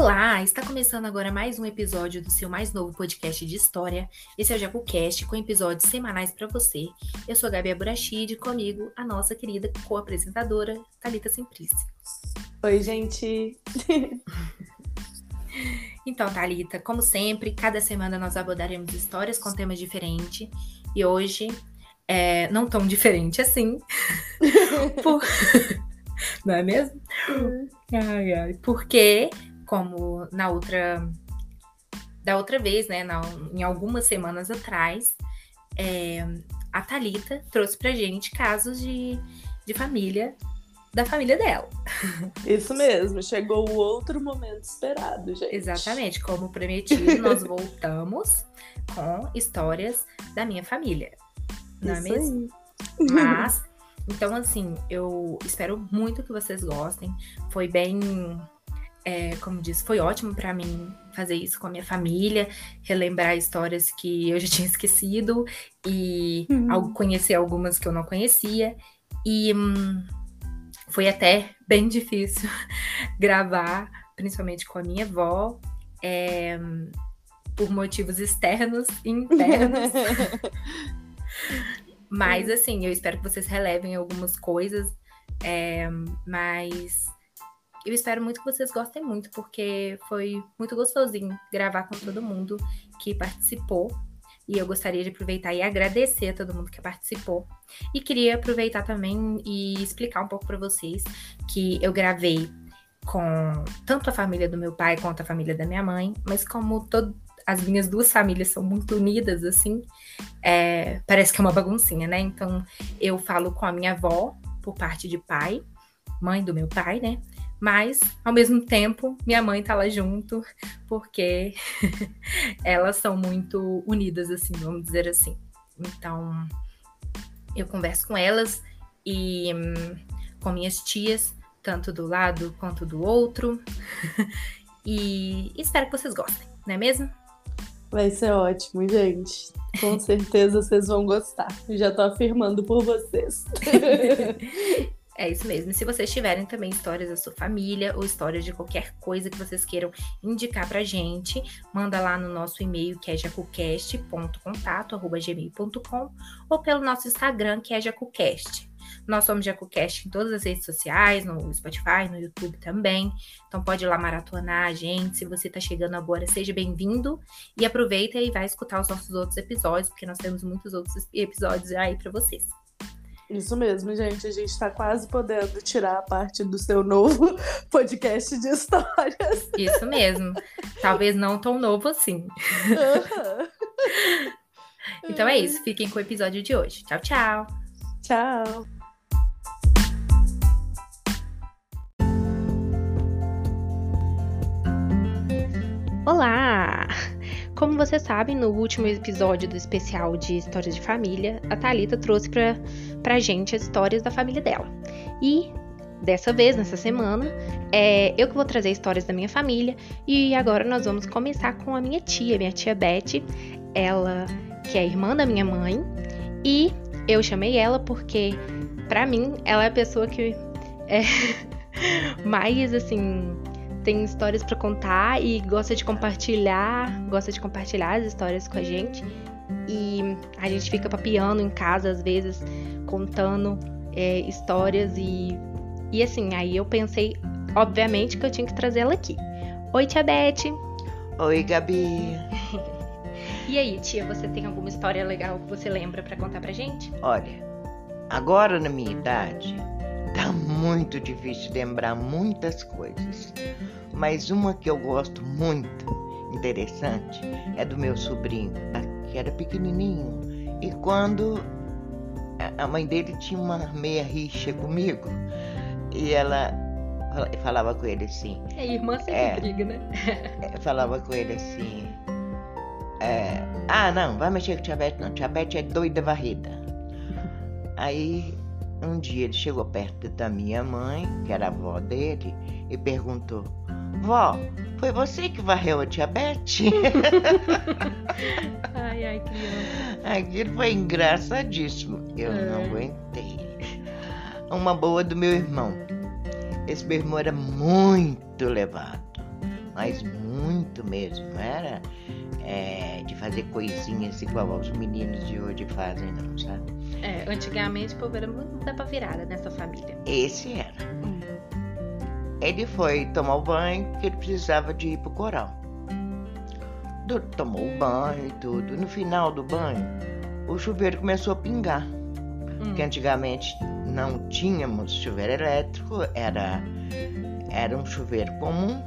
Olá, está começando agora mais um episódio do seu mais novo podcast de história. Esse é o JacuCast, com episódios semanais para você. Eu sou a Gabi Aburachid e comigo a nossa querida co-apresentadora, Thalita Simplice. Oi, gente! então, Thalita, como sempre, cada semana nós abordaremos histórias com temas diferentes. E hoje, é, não tão diferente assim. Por... Não é mesmo? Uhum. Ai, ai. Porque como na outra da outra vez, né, na, em algumas semanas atrás, é, a Talita trouxe pra gente casos de, de família da família dela. Isso mesmo, chegou o outro momento esperado, gente. Exatamente, como prometido, nós voltamos com histórias da minha família. Não é Isso é mesmo? Aí. Mas, então assim, eu espero muito que vocês gostem. Foi bem é, como disse, foi ótimo para mim fazer isso com a minha família, relembrar histórias que eu já tinha esquecido e uhum. conhecer algumas que eu não conhecia. E hum, foi até bem difícil gravar, principalmente com a minha avó, é, por motivos externos e internos. mas assim, eu espero que vocês relevem algumas coisas, é, mas eu espero muito que vocês gostem muito, porque foi muito gostosinho gravar com todo mundo que participou. E eu gostaria de aproveitar e agradecer a todo mundo que participou. E queria aproveitar também e explicar um pouco para vocês que eu gravei com tanto a família do meu pai quanto a família da minha mãe, mas como todo, as minhas duas famílias são muito unidas, assim, é, parece que é uma baguncinha, né? Então eu falo com a minha avó, por parte de pai, mãe do meu pai, né? Mas, ao mesmo tempo, minha mãe tá lá junto, porque elas são muito unidas, assim, vamos dizer assim. Então, eu converso com elas e hum, com minhas tias, tanto do lado quanto do outro. e espero que vocês gostem, não é mesmo? Vai ser ótimo, gente. Com certeza vocês vão gostar. Já tô afirmando por vocês. É isso mesmo. E se vocês tiverem também histórias da sua família ou histórias de qualquer coisa que vocês queiram indicar pra gente, manda lá no nosso e-mail que é jacocast.contato@gmail.com ou pelo nosso Instagram que é jacucast. Nós somos JacuCast em todas as redes sociais, no Spotify, no YouTube também. Então pode ir lá maratonar a gente. Se você está chegando agora, seja bem-vindo e aproveita e vai escutar os nossos outros episódios, porque nós temos muitos outros episódios aí para vocês. Isso mesmo, gente. A gente está quase podendo tirar a parte do seu novo podcast de histórias. Isso mesmo. Talvez não tão novo assim. Uhum. então é isso. Fiquem com o episódio de hoje. Tchau, tchau. Tchau. Olá! Como você sabe, no último episódio do especial de histórias de família, a Talita trouxe pra, pra gente as histórias da família dela. E dessa vez, nessa semana, é eu que vou trazer histórias da minha família. E agora nós vamos começar com a minha tia, minha tia Beth, ela que é irmã da minha mãe. E eu chamei ela porque, para mim, ela é a pessoa que é mais assim tem histórias para contar e gosta de compartilhar, gosta de compartilhar as histórias com a gente. E a gente fica papiando em casa às vezes, contando é, histórias e e assim, aí eu pensei, obviamente, que eu tinha que trazer ela aqui. Oi, tia Beth. Oi, Gabi. e aí, tia, você tem alguma história legal que você lembra para contar pra gente? Olha, agora na minha idade, Tá muito difícil lembrar muitas coisas, mas uma que eu gosto muito, interessante, é do meu sobrinho, que era pequenininho. E quando a mãe dele tinha uma meia rixa comigo, e ela falava com ele assim. É, irmã sempre é, briga, né? É, falava com ele assim. É, ah, não, vai mexer com tia Beth, não. Tia Beth é doida varrida. Aí um dia ele chegou perto da minha mãe, que era a avó dele, e perguntou: Vó, foi você que varreu a tia Beth? ai, ai, criança. Aquilo foi engraçadíssimo. Eu é. não aguentei. Uma boa do meu irmão. Esse meu irmão era muito levado. mas muito mesmo. Não era é, de fazer coisinhas igual aos meninos de hoje fazem, não, sabe? É, antigamente o povo era muito tempo virada nessa família. Esse era. Ele foi tomar o banho porque ele precisava de ir pro coral. Tomou o banho e tudo. No final do banho, o chuveiro começou a pingar. Hum. Porque antigamente não tínhamos chuveiro elétrico, era, era um chuveiro comum,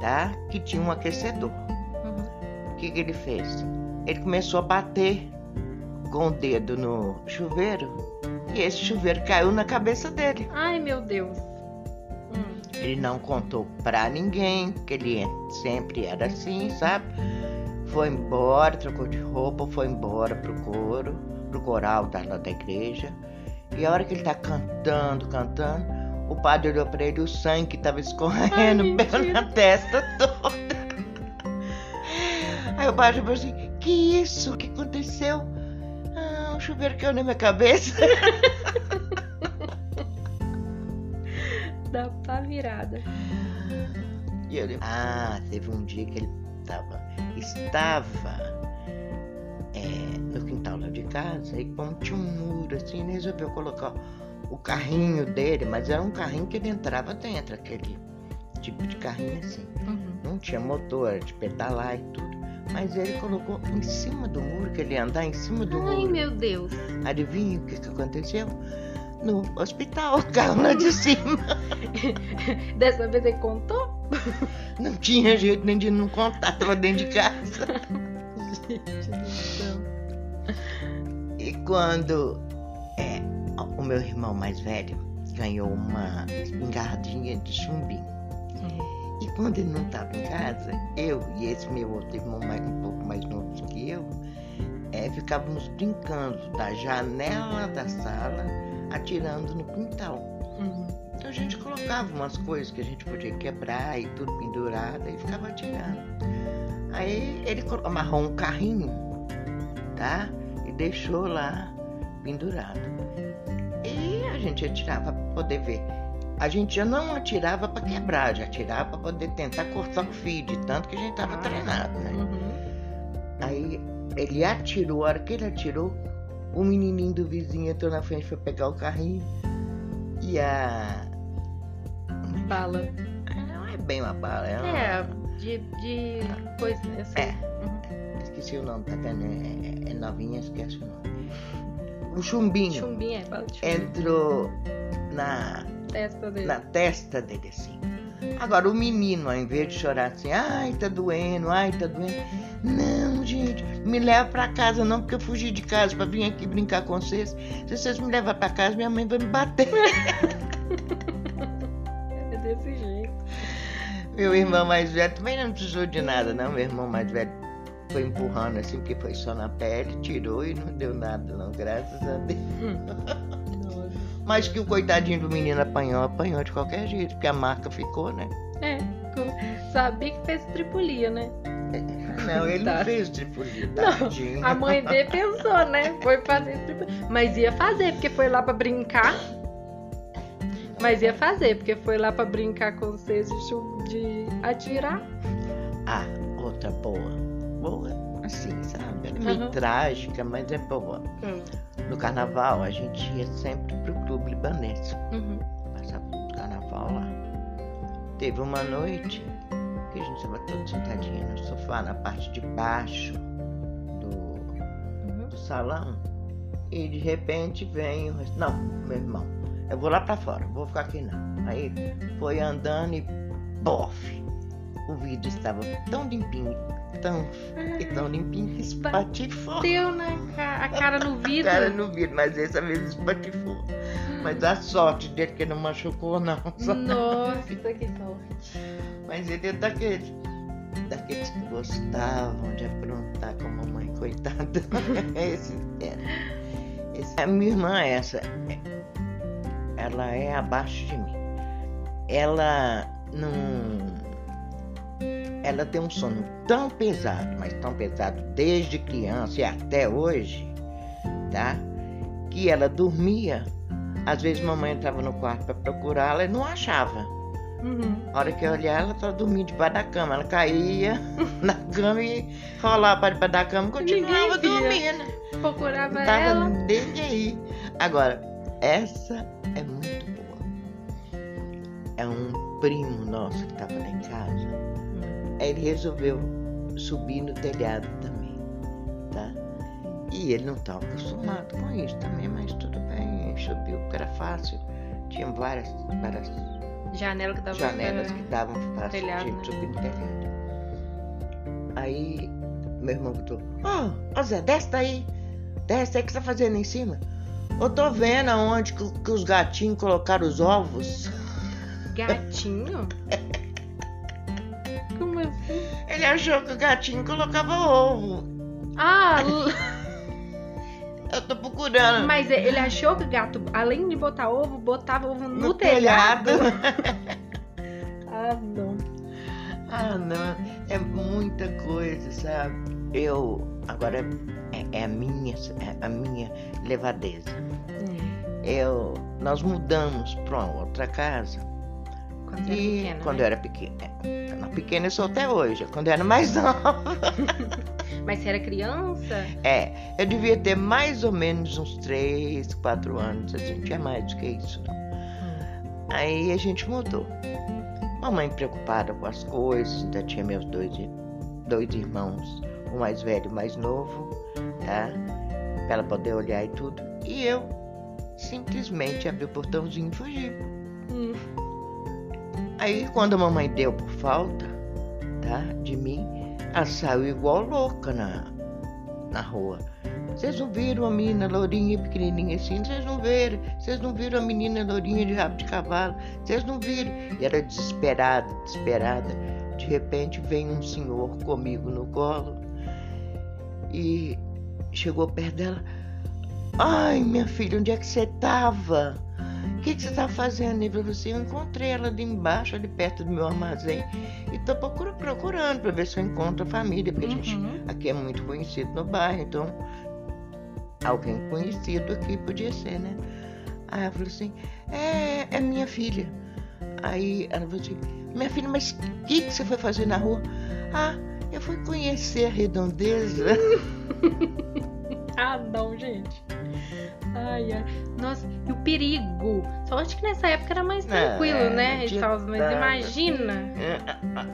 tá? Que tinha um aquecedor. Uhum. O que, que ele fez? Ele começou a bater com o dedo no chuveiro e esse chuveiro caiu na cabeça dele. Ai, meu Deus. Ele não contou pra ninguém, que ele sempre era assim, sabe? Foi embora, trocou de roupa, foi embora pro coro, pro coral da, da igreja. E a hora que ele tá cantando, cantando, o padre olhou pra ele, o sangue tava escorrendo Ai, pela testa toda. Aí o padre falou assim, que isso? O que aconteceu? Ah, o chuveiro caiu na minha cabeça. Dá pra virada. E ele, ah, teve um dia que ele tava, estava é, no quintal lá de casa e como tinha um muro assim, ele resolveu colocar o carrinho dele, mas era um carrinho que ele entrava dentro, aquele tipo de carrinho assim. Uhum. Não tinha motor, era de pedalar e tudo. Mas ele colocou em cima do muro, que ele ia andar em cima do Ai, muro. meu Deus. Adivinha o que, que aconteceu? No hospital, caiu lá de cima. Dessa vez ele contou? Não tinha jeito nem de não contar, tava dentro de casa. Gente do céu. E quando é, o meu irmão mais velho ganhou uma espingardinha de chumbinho. E quando ele não estava em casa, eu e esse meu outro irmão mais, um pouco mais novo que eu, é, ficávamos brincando da janela da sala, atirando no quintal. Uhum. Então a gente colocava umas coisas que a gente podia quebrar e tudo pendurado e ficava atirando. Aí ele amarrou um carrinho, tá? E deixou lá pendurado. E a gente atirava para poder ver. A gente já não atirava para quebrar, já atirava para poder tentar cortar o fio, de tanto que a gente estava Ah. treinado, né? Uhum. Aí ele atirou, a hora que ele atirou, o menininho do vizinho entrou na frente para pegar o carrinho. E a. Fala. Não é bem uma bala, é uma. É, de, de coisa, eu sei. É. Uhum. Esqueci o nome, tá vendo? É, é novinha, esquece o nome. O chumbinho Chumbinho, é, bala de chumbinho. entrou na, Testa dele. na testa dele assim. Agora o menino, ao invés de chorar assim, ai, tá doendo, ai, tá doendo. Não, gente, me leva pra casa não, porque eu fugi de casa pra vir aqui brincar com vocês. Se vocês me levar pra casa, minha mãe vai me bater. É desse jeito. Meu irmão mais velho também não precisou de nada, não. Meu irmão mais velho foi empurrando assim, porque foi só na pele, tirou e não deu nada, não, graças a Deus. Mas que o coitadinho do menino apanhou, apanhou de qualquer jeito, porque a marca ficou, né? É, sabia que fez tripulia, né? Não, ele não Tá. fez tripulia, Não, tadinho. A mãe dele pensou, né? Foi fazer tripulia. Mas ia fazer, porque foi lá pra brincar. Mas ia fazer, porque foi lá pra brincar com vocês de, de atirar. Ah, outra boa. Boa, assim, sabe? É meio Aham. trágica, mas é boa. Hum. No carnaval, a gente ia sempre pro clube libanês. Uhum. Passava o carnaval lá. Teve uma noite que a gente estava todo sentadinho no sofá, na parte de baixo do, Uhum. do salão. E de repente vem o. Não, meu irmão, eu vou lá pra fora, vou ficar aqui não. Aí foi andando e bof! O vidro estava tão limpinho, tão e tão limpinho que espatifou. Deu na ca- a cara no vidro. Cara no vidro, mas dessa vez espatifou. Mas a sorte dele que não machucou, não. Nossa, que sorte. Mas ele é daqueles, daqueles que gostavam de aprontar com a mamãe, coitada. Esse era. Esse- a minha irmã, essa, é- ela é abaixo de mim. Ela não. Ela tem um sono tão pesado, mas tão pesado desde criança e até hoje, tá? Que ela dormia. Às vezes mamãe entrava no quarto para procurá-la e não achava. Uhum. A hora que eu olhar, ela tava dormindo debaixo da cama. Ela caía na cama e rolava para debaixo da cama e continuava dormindo. Procurava tava ela. nem aí. Agora, essa é muito boa. É um primo nosso que tava lá em casa. Aí ele resolveu subir no telhado também, tá? E ele não estava acostumado com isso também, mas tudo bem, subiu, porque era fácil. Tinha várias, várias Janela que dava janelas que davam fácil telhado, de né? subir no telhado. Aí meu irmão botou, ó, ó Zé, desce daí, desce aí o que você tá fazendo em cima. Eu tô vendo aonde que, que os gatinhos colocaram os ovos. Gatinho? Ele achou que o gatinho colocava ovo. Ah, Eu tô procurando. mas ele achou que o gato, além de botar ovo, botava ovo no, telhado. Ah, não. Ah, não. É muita coisa, sabe? Eu. Agora é, é a minha, é a minha levadeza. Eu. Nós mudamos pra uma outra casa. Quando era E pequena, quando né? eu era pequena. é, Não, pequena eu sou até hoje. Quando eu era mais nova. Mas você era criança? É, eu devia ter mais ou menos uns 3, 4 anos, assim, tinha mais do que isso. não. Aí a gente mudou. Mamãe preocupada com as coisas, ainda tinha meus dois, dois irmãos, o mais velho e o mais novo, tá? Pra ela poder olhar e tudo. E eu simplesmente abri o portãozinho e fugi. Hum. Aí quando a mamãe deu por falta, tá? De mim, ela saiu igual louca na, na rua. Vocês não viram a menina lourinha pequenininha assim? Vocês não viram? Vocês não viram a menina lourinha de rabo de cavalo? Vocês não viram? E era desesperada, desesperada. De repente vem um senhor comigo no colo e chegou perto dela. Ai, minha filha, onde é que você estava? O que, que você está fazendo? Ele falou assim, eu encontrei ela ali embaixo, ali perto do meu armazém. E estou procurando para ver se eu encontro a família, porque a gente Uhum. aqui é muito conhecido no bairro, então alguém conhecido aqui podia ser, né? Aí ela falou assim, é, é minha filha. Aí ela falou assim, minha filha, mas o que, que você foi fazer na rua? Ah, eu fui conhecer a redondeza. Ah, não, gente. Ai, ai. Nossa, e o perigo. Só acho que nessa época era mais Não, tranquilo, é, né? E tal, mas imagina.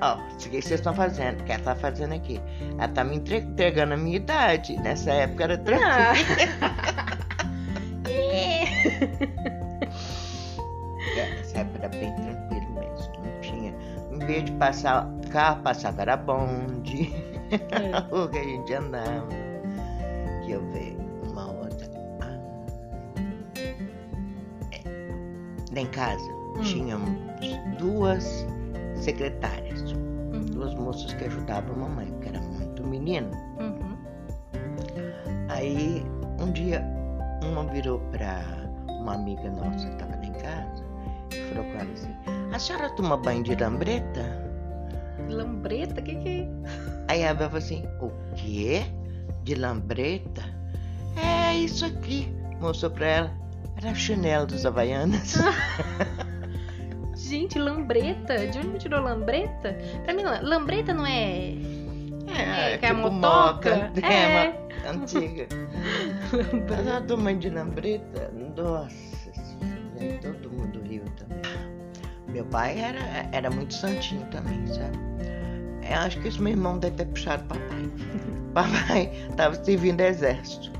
Ó, o que vocês estão fazendo? O que ela tá fazendo aqui? Ela tá me entre- entregando a minha idade. Nessa época era tranquilo. Ah. É, nessa época era bem tranquilo mesmo. Não tinha. Em vez de passar carro, passava era bonde. É. Rua que a gente andava. Que eu vejo uma outra. Ah. É. Lá em casa Hum. tínhamos duas secretárias. Uhum, Duas moças que ajudavam a mamãe, porque era muito menino. uhum. Aí um dia uma virou pra uma amiga nossa que estava lá em casa e falou com ela assim, a senhora toma banho de lambreta? Lambreta? O que que é? Aí a Bel falou assim, o quê? De lambreta? É isso aqui, mostrou pra ela. Era chinelo dos Havaianas. Gente, lambreta? De onde tirou lambreta? Pra mim, la- lambreta não é. É, que é a tipo motoca? moca. É. É, uma antiga. Mas ela tomando de lambreta, nossa todo mundo riu também. Meu pai era, era muito santinho também, sabe? Eu acho que esse meu irmão deve ter puxado papai. papai estava servindo exército.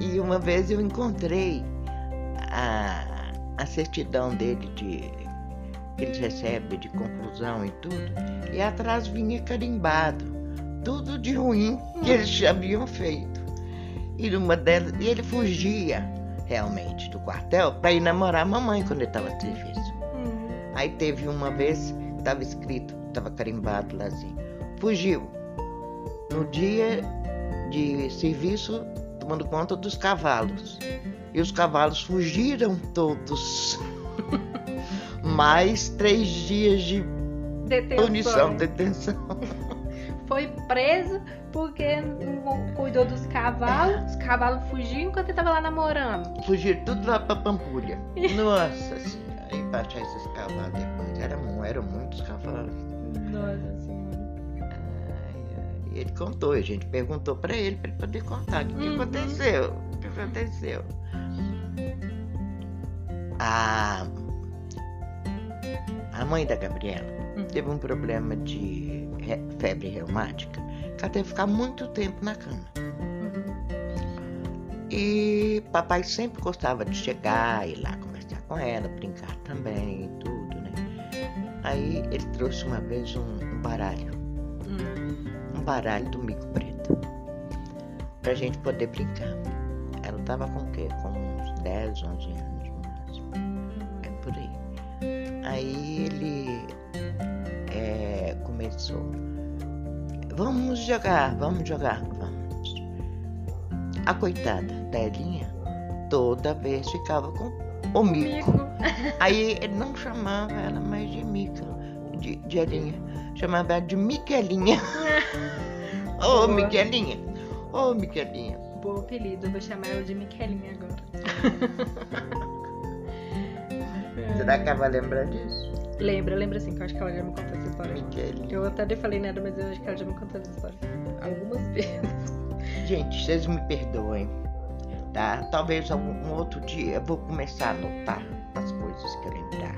E uma vez eu encontrei a, a certidão dele de que eles recebem de conclusão e tudo, e atrás vinha carimbado, tudo de ruim que eles já haviam feito. E numa delas, e ele fugia realmente do quartel para ir namorar a mamãe quando ele estava serviço. Hum. Aí teve uma vez, estava escrito, estava carimbado lá assim, fugiu. No dia de serviço, tomando conta dos cavalos. E os cavalos fugiram todos. Mais três dias de Detenção. punição, detenção. Foi preso porque não cuidou dos cavalos. Os cavalos fugiam enquanto ele tava lá namorando. Fugiram tudo lá pra Pampulha. Nossa senhora. que baixar esses cavalos depois. Era, eram muitos cavalos. Nossa senhora. Ai, ai. E ele contou, a gente perguntou pra ele, pra ele poder contar o que, que Uhum. aconteceu. O que aconteceu? A, a mãe da Gabriela Uhum. teve um problema de re- febre reumática, que ela teve que ficar muito tempo na cama. Uhum. E papai sempre gostava de chegar, ir lá conversar com ela, brincar também e tudo? Aí ele trouxe uma vez um, baralho, Uhum. um baralho do mico preto, pra gente poder brincar. Ela tava com o quê? Com uns 10, 11 anos no máximo. É por aí. Aí ele é, começou. Vamos jogar, vamos jogar, vamos. A coitada da Elinha toda vez ficava com o mico. Mico. Aí ele não chamava ela mais de Mica, de, de Elinha. Chamava ela de Miquelinha. Ô, Boa. Miquelinha. Ô, Miquelinha. Bom apelido, vou chamar ela de Miquelinha agora. Será que ela vai lembrar disso? Lembra, lembra sim, que eu acho que ela já me contou essa história. Miquelinha. Eu até falei nada, mas eu acho que ela já me contou essa história. Algumas vezes. Gente, vocês me perdoem, tá? Talvez algum um outro dia eu vou começar a anotar as coisas que eu lembrar.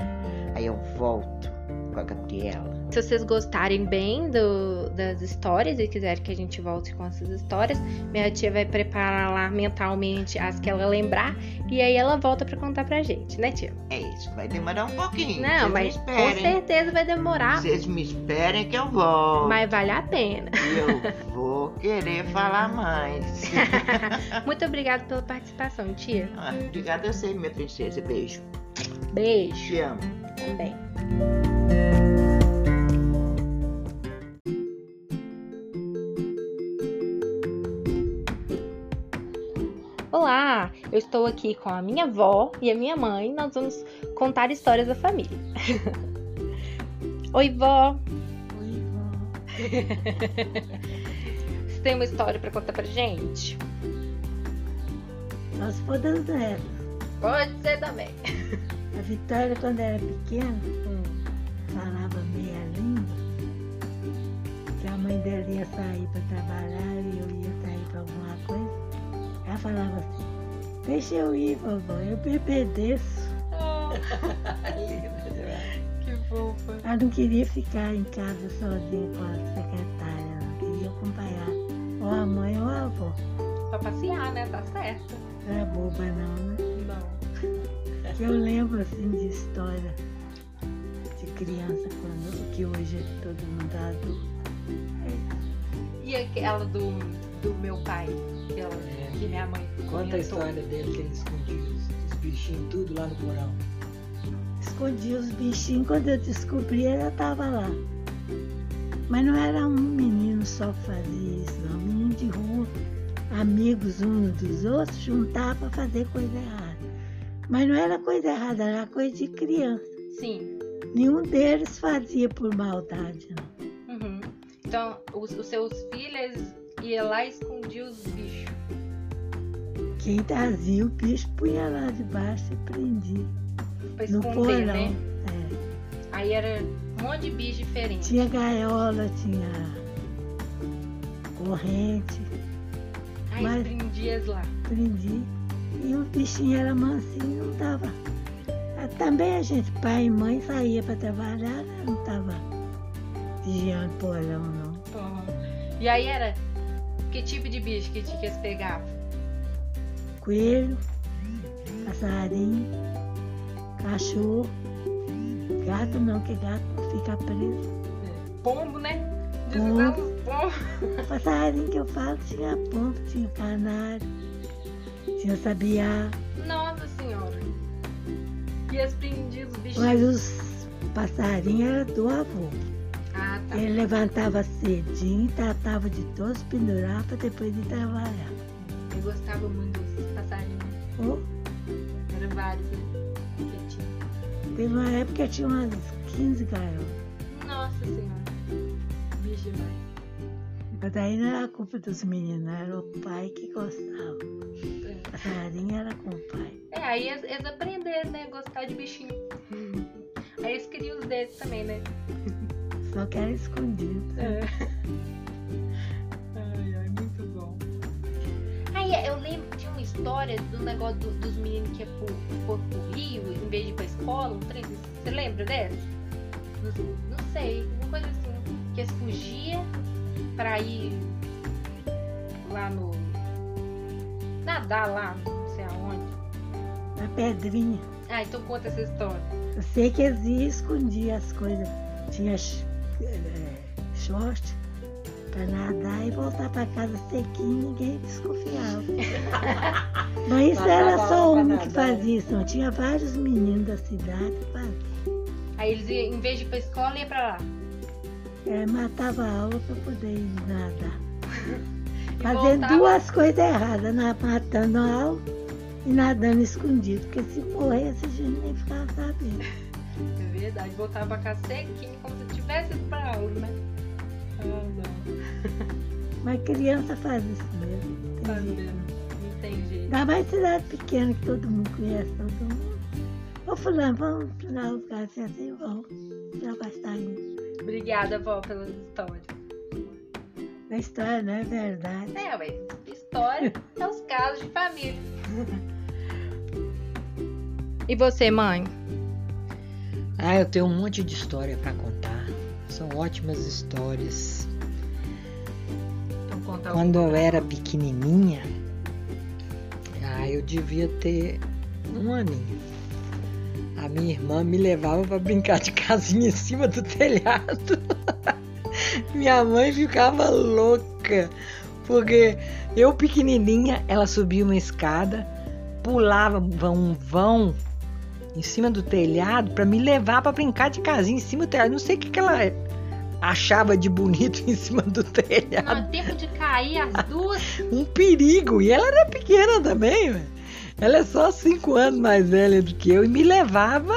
Aí eu volto com a Gabriela. Se vocês gostarem bem do- das histórias e quiserem que a gente volte com essas histórias, minha tia vai preparar lá mentalmente as que ela lembrar e aí ela volta pra contar pra gente, né, tia? É isso, vai demorar um pouquinho. Não, vocês mas com certeza vai demorar, Vocês me esperem que eu volto. mas vale a pena. Eu vou querer falar mais. Muito obrigada pela participação, tia. Ah, Obrigada a você, minha princesa. Beijo. Beijo Te amo. também. Eu estou aqui com a minha avó e a minha mãe. Nós vamos contar histórias da família. Oi, vó. Oi, vó. Você tem uma história para contar pra gente? Nós podemos ela. Pode ser também. A Vitória, quando era pequena, Hum. falava meia língua. Que a mãe dela ia sair para trabalhar e eu ia sair para alguma coisa. Ela falava assim, deixa eu ir, vovó, eu me obedeço. que fofa. Ela não queria ficar em casa sozinha com a secretária, ela queria acompanhar ou a mãe ou a avó. Pra passear, né? Tá certo. Não era boba não, né? Não. Eu lembro assim de história de criança quando que hoje é todo mundo adulto. E aquela do, do meu pai, aquela que minha mãe Conta a história dele que ele escondia os, os bichinhos tudo lá no porão. Escondi os bichinhos, quando eu descobri ela estava lá. Mas não era um menino só que fazia isso, não. Um menino de rua, amigos uns dos outros, juntar para fazer coisa errada. Mas não era coisa errada, era coisa de criança. Sim. Nenhum deles fazia por maldade, não. Uhum. Então, os, os seus filhos iam lá e escondiam os bichos. Quem trazia o bicho punha lá debaixo e prendia. Pra No esconder, porão. né? É. Aí era um monte de bicho diferente. Tinha gaiola, tinha corrente, Aí mas- prendias lá. prendi. E o bichinho era mansinho, não tava. Ah, Também a gente, pai e mãe, saía para trabalhar, não tava vigiando porão, não. Uhum. E aí era que tipo de bicho que, que eles pegavam? Coelho, passarinho, cachorro, gato não, que gato fica preso. Pombo, né? Pombo. Pombos. Passarinho que eu falo tinha pombo, tinha canário, tinha sabiá, Nossa senhora. E eles prendiam os bichos. mas os passarinhos eram do avô. Ele levantava cedinho e tratava de todos pendurar para depois ir trabalhar. Eu gostava muito dos passarinhos. Oh, Eram vários, né? Que tinha. teve uma época que tinha umas 15 gaiolas. Nossa senhora. Bicho demais. Mas daí não era culpa dos meninos, era o pai que gostava. É. Passarinho era com o pai. É, aí eles, eles aprenderam, né? Gostar de bichinho. vezes também, né? Só que era escondido. É. Ai, ai, muito bom. Aí eu lembro, tinha uma história do negócio do- dos meninos que ia pro, pro, pro Rio, em vez de ir pra escola, um trem. Você lembra dessa? Não, não sei, uma coisa assim. Que eles fugiam pra ir lá no. nadar lá, não sei aonde. Na pedrinha. Ah, então conta essa história. Eu sei que eles iam escondir as coisas. Tinha short pra nadar e voltar pra casa sequinho, ninguém desconfiava. Mas isso era só um que fazia isso, não. Tinha vários meninos da cidade que faziam. Aí eles iam, em vez de ir pra escola, ia pra lá. É, matava a aula pra poder nadar. Fazendo voltava- duas coisas erradas, na- matando a aula e nadando escondido. Porque se morresse, a gente nem ficava sabendo. É verdade, voltava pra casa sequinho, como se tivesse ido pra aula, né? Ah. Mas criança faz isso mesmo. jeito. vendo? Não tem jeito. Ainda mais cidade pequena que todo mundo conhece todo mundo. Ô fulano, vamos para o lugar assim, assim, vamos. Estar indo. Obrigada, vó, pelas histórias. A história não é verdade. É, ué, história é os casos de família. E você, mãe? Ah, eu tenho um monte de história pra contar. São ótimas histórias. Então Quando eu era pequenininha, ah, eu devia ter um aninho. A minha irmã me levava pra brincar de casinha em cima do telhado. minha mãe ficava louca, porque eu pequenininha, ela subia uma escada, pulava um vão em cima do telhado pra me levar pra brincar de casinha em cima do telhado. Não sei o que, que ela achava de bonito em cima do telhado Não, é tempo de cair as duas. um perigo. E ela era pequena também. Ela é só cinco anos mais velha do que eu e me levava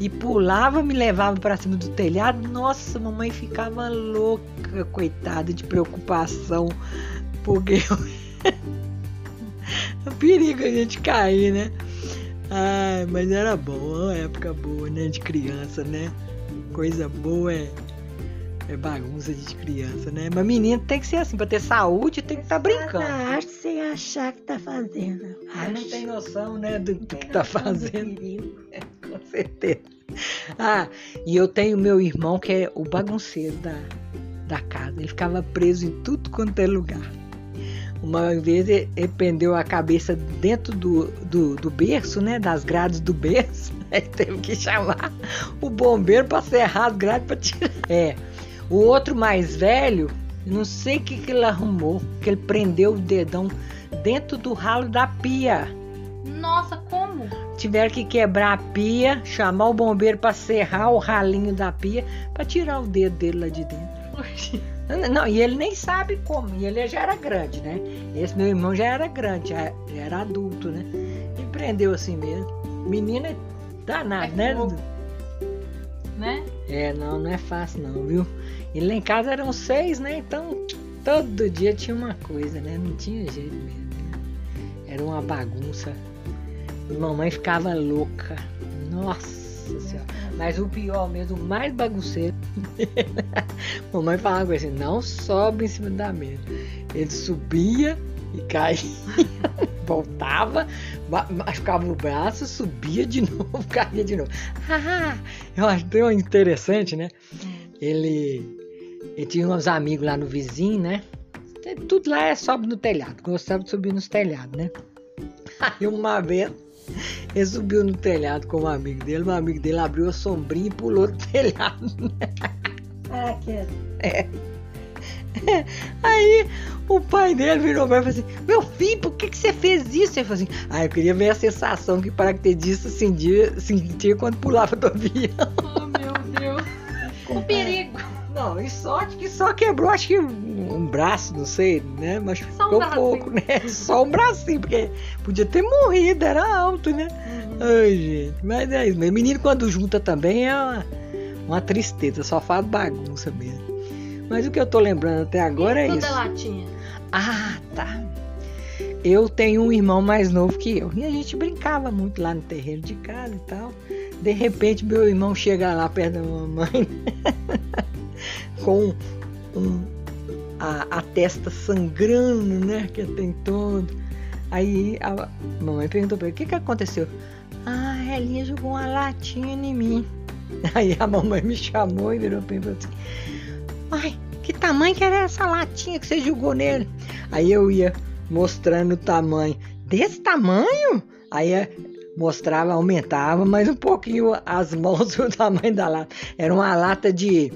e pulava, me levava para cima do telhado. Nossa, mamãe ficava louca, coitada de preocupação, porque é um perigo a gente cair, né? Ai, mas era bom, uma época boa, né? De criança, né? Coisa boa é, é bagunça de criança, né? Mas menino tem que ser assim, pra ter saúde tem que estar brincando. Faz a arte sem achar que tá fazendo. Aí não tem noção, né, do, do Tem que tá do fazendo. perigo. Com certeza. Ah, e eu tenho meu irmão que é o bagunceiro da, da casa. Ele ficava preso em tudo quanto é lugar. Uma vez ele, prendeu a cabeça dentro do, do, do berço, né? Das grades do berço. Aí teve que chamar o bombeiro para serrar as grades para tirar. É. O outro mais velho, não sei o que, que ele arrumou, que ele prendeu o dedão dentro do ralo da pia Nossa, como? tiveram que quebrar a pia, chamar o bombeiro para serrar o ralinho da pia para tirar o dedo dele lá de dentro. Não, e ele nem sabe como, e ele já era grande, né? Esse meu irmão já era grande, já já era adulto, né? E prendeu assim mesmo. Menina é danado, É né? Né? É, não, não é fácil não, viu? E lá em casa eram seis, né? Então todo dia tinha uma coisa, né? Não tinha jeito mesmo. Né? Era uma bagunça. Mamãe ficava louca. Nossa senhora. Mas o pior mesmo, o mais bagunceiro. Mamãe falava assim, não sobe em cima da mesa. Ele subia e caía, voltava, ma- machucava o braço, subia de novo, caía de novo. Ah, eu acho tão interessante, né? Ele, ele tinha uns amigos lá no vizinho, né? Tudo lá é sobe no telhado, gostava de subir nos telhados, né? Aí uma vez ele subiu no telhado com um amigo dele, um amigo dele abriu a sombrinha e pulou do telhado. Ah, que Aí o pai dele virou pra ele e falou assim: Meu filho, por que, que você fez isso? Ele falou assim: Ah, eu queria ver a sensação que o paraquedista sentia, sentia quando pulava do avião. Oh, meu Deus. O perigo. Não, e sorte que só quebrou, acho que um, um braço, não sei, né? Mas Só um ficou bracinho. pouco, né? Só um bracinho, porque podia ter morrido, era alto, né? Ai, gente, mas é isso. mesmo. Menino quando junta também é uma, uma tristeza, só faz bagunça mesmo. Mas o que eu tô lembrando até agora é Quando isso. ela tinha? Ah, tá. Eu tenho um irmão mais novo que eu. E a gente brincava muito lá no terreiro de casa e tal. De repente, meu irmão chega lá perto da mamãe com um, a, a, testa sangrando, né? Que tem todo. Aí a mamãe perguntou pra ele: o que, que aconteceu? Ah, a Elinha jogou uma latinha em mim. Aí a mamãe me chamou e virou pra mim e falou assim: Ai, que tamanho que era essa latinha que você jogou nele? Aí eu ia mostrando o tamanho. Desse tamanho? Aí mostrava, aumentava mais um pouquinho as mãos e o tamanho da lata. Era uma lata de.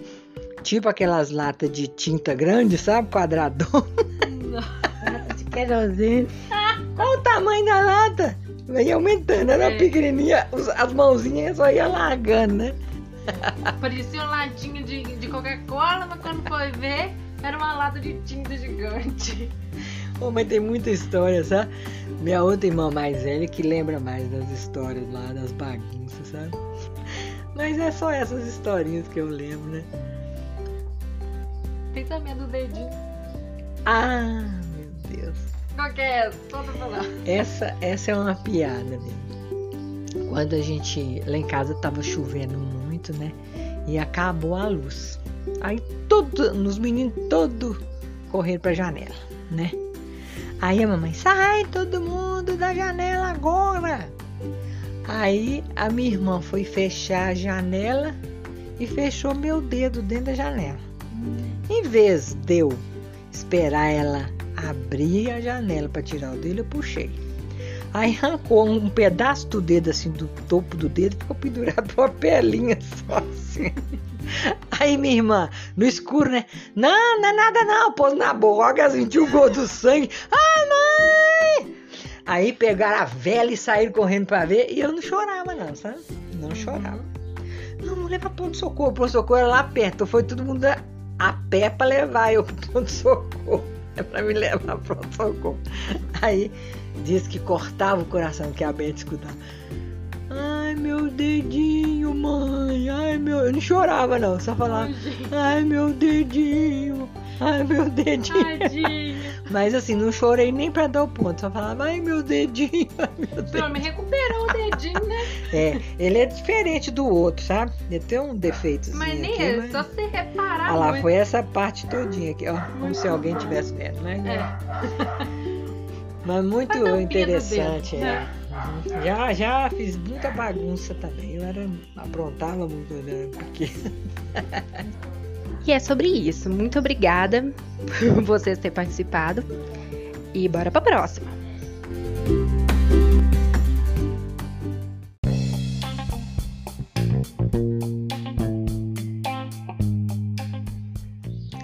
Tipo aquelas latas de tinta grande, sabe? Quadradona. Lata de querosene. Olha o tamanho da lata. Vem aumentando, era é. pequenininha, as mãozinhas só ia largando, né? Parecia uma latinha de, de Coca-Cola, mas quando foi ver, era uma lata de tinta gigante. Oh, mas tem muita história, sabe? Minha outra irmã mais velha que lembra mais das histórias lá, das bagunças, sabe? Mas é só essas historinhas que eu lembro, né? Tem também do dedinho. Ah, meu Deus. Qual que é essa? Essa, essa é uma piada mesmo. Quando a gente, lá em casa tava chovendo muito, né? E acabou a luz. Aí todo, nos meninos todo correram pra janela, né? Aí a mamãe, sai todo mundo da janela agora. Aí a minha irmã foi fechar a janela e fechou meu dedo dentro da janela. Em vez de eu esperar ela abrir a janela para tirar o dedo, eu puxei. Aí arrancou um pedaço do dedo, assim, do topo do dedo, ficou pendurado uma pelinha só assim. Aí minha irmã, no escuro, né? Não, não é nada não, pôs na boca, sentiu o gol do sangue. Ai, mãe! Aí pegaram a vela e saíram correndo pra ver, e eu não chorava não, sabe? Não chorava. Não, não leva ponto-socorro, ponto-socorro era lá perto, foi todo mundo a pé pra levar eu pro ponto-socorro. É pra me levar pro ponto-socorro. Aí Diz que cortava o coração que a Beth escutava. Ai, meu dedinho, mãe. Ai, meu. Eu não chorava, não. Só falava. Ai, meu dedinho. Ai, meu dedinho. Tadinho. Mas assim, não chorei nem pra dar o ponto. Só falava, ai, meu dedinho. Ai, meu dedinho. Pelo menos recuperou o dedinho, né? É, ele é diferente do outro, sabe? Ele tem um defeito. Mas nem é, mas... só você reparar. Olha lá, muito. foi essa parte todinha aqui, ó. Como se alguém tivesse vendo, né? É. Mas muito interessante, é. Já, já fiz muita bagunça também. Eu era, aprontava muito, né? Porque... e é sobre isso. Muito obrigada por vocês terem participado. E bora pra próxima.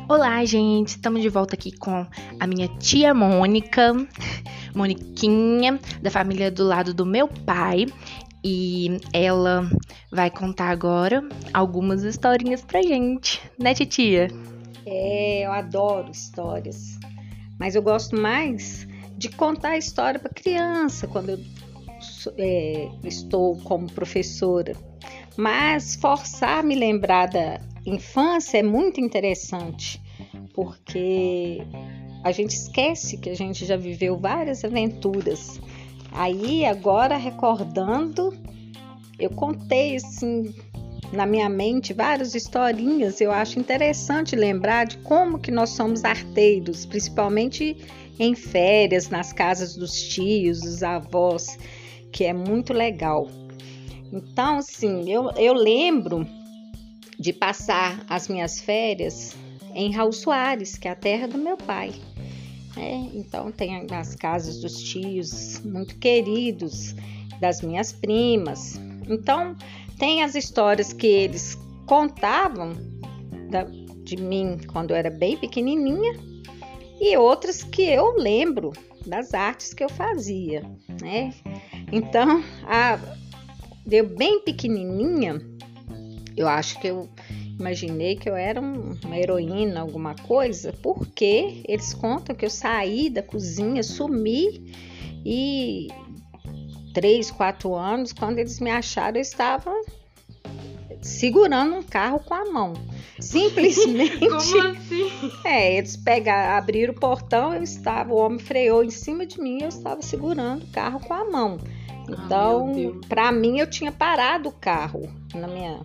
Olá, gente! Estamos de volta aqui com a minha tia Mônica. Moniquinha, da família do lado do meu pai. E ela vai contar agora algumas historinhas pra gente, né, titia? É, eu adoro histórias. Mas eu gosto mais de contar a história para criança quando eu é, estou como professora. Mas forçar a me lembrar da infância é muito interessante, porque a gente esquece que a gente já viveu várias aventuras. Aí, agora recordando, eu contei assim na minha mente várias historinhas. Eu acho interessante lembrar de como que nós somos arteiros, principalmente em férias, nas casas dos tios, dos avós, que é muito legal. Então, assim, eu, eu lembro de passar as minhas férias em Raul Soares, que é a terra do meu pai. É, então tem as casas dos tios muito queridos, das minhas primas. Então tem as histórias que eles contavam da, de mim quando eu era bem pequenininha e outras que eu lembro das artes que eu fazia, né? Então, a, deu bem pequenininha, eu acho que eu imaginei que eu era um, uma heroína, alguma coisa, porque eles contam que eu saí da cozinha, sumi e três, quatro anos, quando eles me acharam, eu estava segurando um carro com a mão. Simplesmente. Como assim? É, eles pegaram, abriram o portão, eu estava, o homem freou em cima de mim, eu estava segurando o carro com a mão. Então, Ah, meu Deus. para mim, eu tinha parado o carro na minha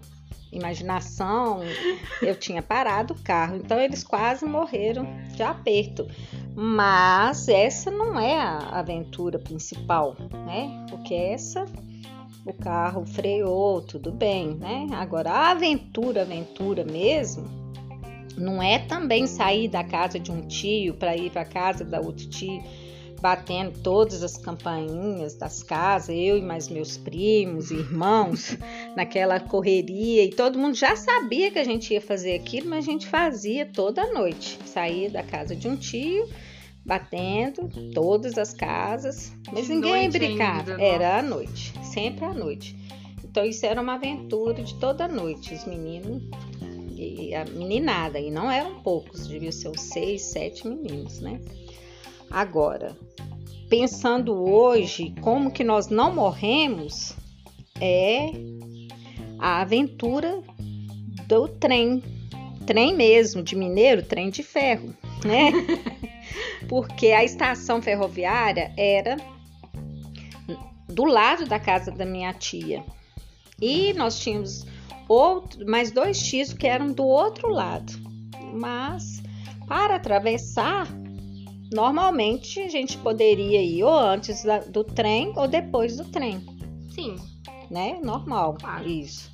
imaginação, eu tinha parado o carro. Então, eles quase morreram de aperto. Mas essa não é a aventura principal, né? Porque essa o carro freou, tudo bem, né? Agora a aventura, aventura mesmo, não é também sair da casa de um tio para ir para casa da outro tio, batendo todas as campainhas das casas, eu e mais meus primos, irmãos, naquela correria e todo mundo já sabia que a gente ia fazer aquilo, mas a gente fazia toda noite. Saía da casa de um tio, batendo todas as casas, mas De ninguém brincava. ainda, era à noite, sempre à noite. Então isso era uma aventura de toda noite, os meninos e a meninada, e não eram poucos, deviam ser uns seis, sete meninos, né? Agora, pensando hoje como que nós não morremos, é a aventura do trem, trem mesmo, de mineiro, trem de ferro, né? Porque a estação ferroviária era do lado da casa da minha tia. E nós tínhamos outro, mais dois tios que eram do outro lado. Mas para atravessar, normalmente a gente poderia ir ou antes do trem ou depois do trem, Sim. né? Normal, Claro. isso,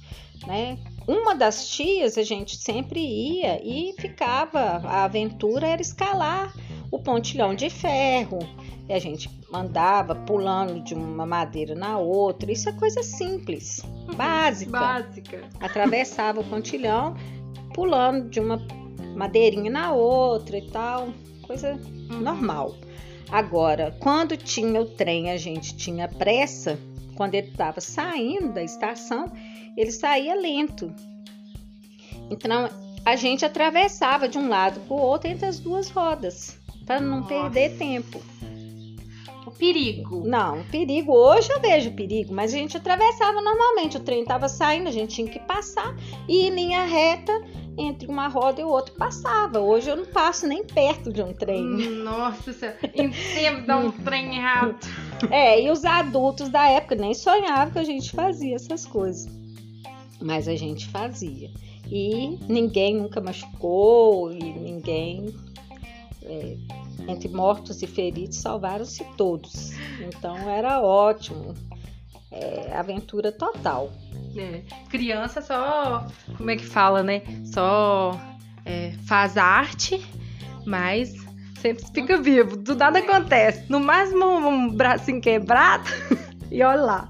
né? Uma das tias a gente sempre ia e ficava, a aventura era escalar o pontilhão de ferro. E a gente andava pulando de uma madeira na outra. Isso é coisa simples, básica Básica. atravessava o pontilhão, pulando de uma madeirinha na outra e tal, coisa Uhum. normal. Agora, quando tinha o trem, a gente tinha pressa, quando ele estava saindo da estação, ele saía lento. Então, a gente atravessava de um lado para o outro entre as duas rodas, para não Nossa. perder tempo. O perigo. Não, perigo. Hoje eu vejo perigo, mas a gente atravessava normalmente. O trem estava saindo, a gente tinha que passar e em linha reta entre uma roda e outra passava. Hoje eu não passo nem perto de um trem. Nossa senhora. Em tempo dá um trem errado. É, e os adultos da época nem sonhavam que a gente fazia essas coisas. Mas a gente fazia. E ninguém nunca machucou e ninguém. é, entre mortos e feridos, salvaram-se todos. Então era ótimo. É, aventura total. É, Criança só. Como é que fala, né? Só é, faz arte, mas sempre fica vivo. Do nada acontece. No máximo um bracinho quebrado. e olha lá.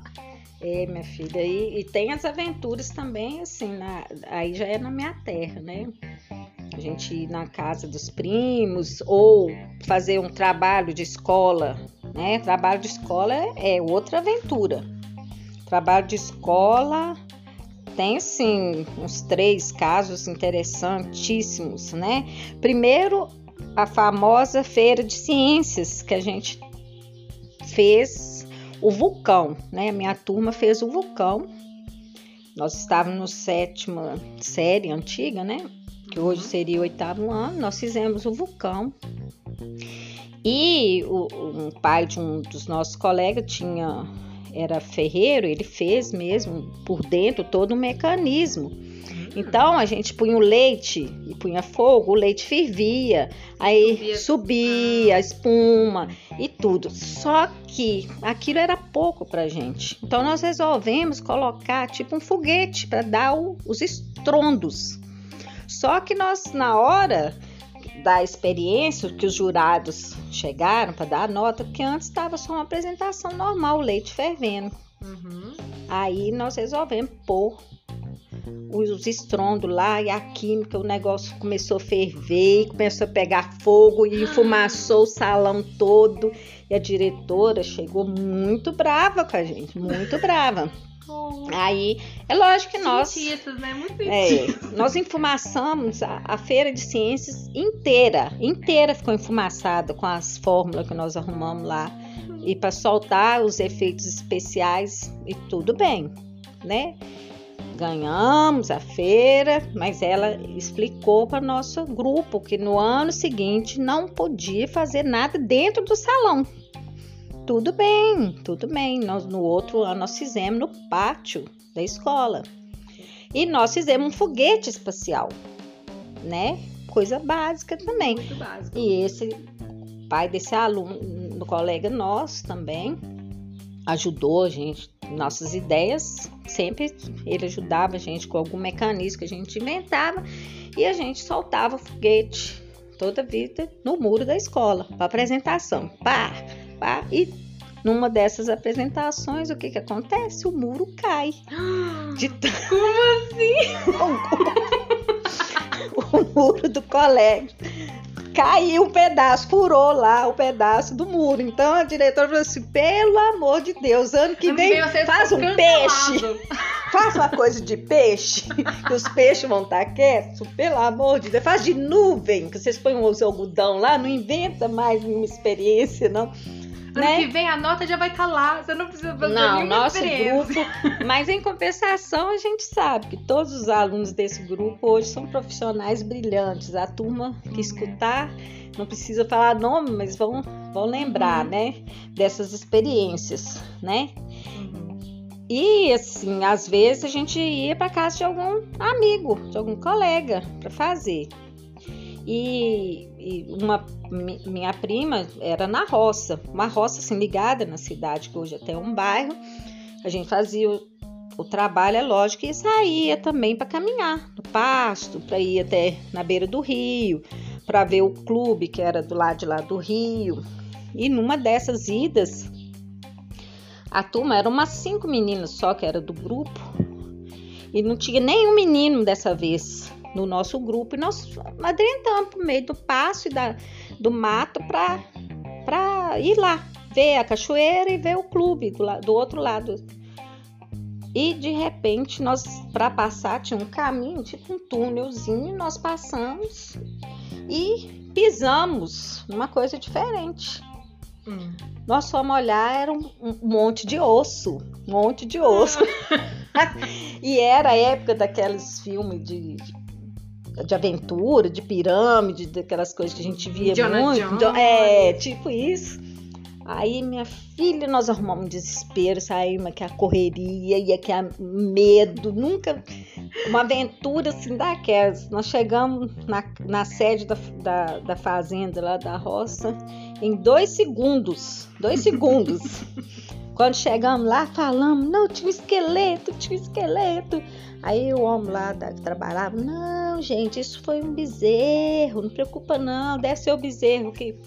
É, minha filha, e, e tem as aventuras também, assim, na- aí já é na minha terra, né? A gente ir na casa dos primos ou fazer um trabalho de escola, né? Trabalho de escola é, é outra aventura. Trabalho de escola tem, assim, uns três casos interessantíssimos, né? Primeiro, a famosa feira de ciências que a gente fez o vulcão, né? Minha turma fez o vulcão. Nós estávamos no sétima série antiga, né? Que hoje seria o oitavo ano. Nós fizemos o vulcão. E o, um pai de um dos nossos colegas tinha era ferreiro, ele fez mesmo por dentro todo um mecanismo. Então a gente punha o leite e punha fogo, o leite fervia, aí Subia. subia a espuma e tudo. Só que aquilo era pouco pra gente. Então nós resolvemos colocar tipo um foguete para dar o- os estrondos. Só que nós na hora da experiência que os jurados chegaram para dar a nota, porque antes estava só uma apresentação normal, o leite fervendo. Uhum. Aí nós resolvemos pôr os, os estrondos lá e a química, o negócio começou a ferver, começou a pegar fogo e enfumaçou o salão todo. E a diretora chegou muito brava com a gente, muito brava. Aí, é lógico que nós. Cientistas, né? Muito É, nós enfumaçamos a, a feira de ciências inteira, inteira ficou enfumaçada com as fórmulas que nós arrumamos lá e para soltar os efeitos especiais e tudo bem, né? Ganhamos a feira, mas ela explicou para nosso grupo que no ano seguinte não podia fazer nada dentro do salão. Tudo bem, tudo bem. Nós, no outro ano nós fizemos no pátio da escola. E nós fizemos um foguete espacial, né? Coisa básica também. Muito básico. E esse pai desse aluno, do colega nosso também, ajudou a gente, nossas ideias. Sempre ele ajudava a gente com algum mecanismo que a gente inventava e a gente soltava o foguete toda a vida no muro da escola para apresentação. Pá, pá, e numa dessas apresentações, o que que acontece? O muro cai. De Como assim? o muro do colégio. Caiu um pedaço, furou lá o pedaço do muro. Então a diretora falou assim: pelo amor de Deus, ano que vem faz um peixe, cancelado. faz uma coisa de peixe, que os peixes vão estar quietos, pelo amor de Deus. Faz de nuvem, que vocês põem os algodão lá, não inventa mais nenhuma experiência, não. Ano né? que vem a nota já vai estar lá. Você não precisa fazer Não, nosso grupo. Mas em compensação, a gente sabe que todos os alunos desse grupo hoje são profissionais brilhantes. A turma que escutar, não precisa falar nome, mas vão, vão lembrar, né? Dessas experiências, né? Uhum. E assim, às vezes a gente ia para casa de algum amigo, de algum colega para fazer. E, e uma minha prima era na roça, uma roça assim ligada na cidade, que hoje até é um bairro. A gente fazia o, o trabalho, é lógico, e saía também para caminhar no pasto, para ir até na beira do rio, para ver o clube que era do lado de lá do rio. E numa dessas idas, a turma era umas cinco meninas só que era do grupo. E não tinha nenhum menino dessa vez no nosso grupo. E nós adentramos pro meio do passo e da, do mato pra ir lá ver a cachoeira e ver o clube do, do outro lado. E de repente, nós, para passar, tinha um caminho, tipo um túnelzinho, nós passamos e pisamos numa coisa diferente. Hum. Nós fomos olhar, era um, um monte de osso. Um monte de osso. e era a época daqueles filmes de, de aventura, de pirâmide, daquelas coisas que a gente via Indiana muito. Jones. É, tipo isso. Aí, minha filha, nós arrumamos um desespero, saímos aqui a correria e aqui a medo, nunca. Uma aventura assim daquelas. Nós chegamos na, na sede da, da, da fazenda lá da roça em dois segundos. Dois segundos. Quando chegamos lá, falamos, não, tinha um esqueleto, tinha um esqueleto. Aí o homem lá da, que trabalhava, não, gente, isso foi um bezerro, não preocupa não, deve ser o bezerro que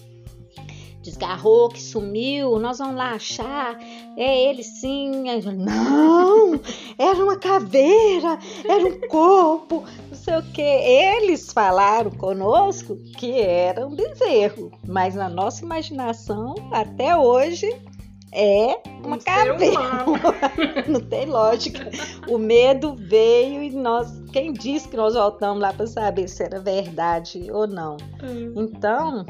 desgarrou, que sumiu, nós vamos lá achar, é ele sim. Aí, não, era uma caveira, era um corpo, não sei o que. Eles falaram conosco que era um bezerro, mas na nossa imaginação, até hoje, é uma Um caveira. Não tem lógica. O medo veio e nós, quem disse que nós voltamos lá para saber se era verdade ou não. Hum. Então,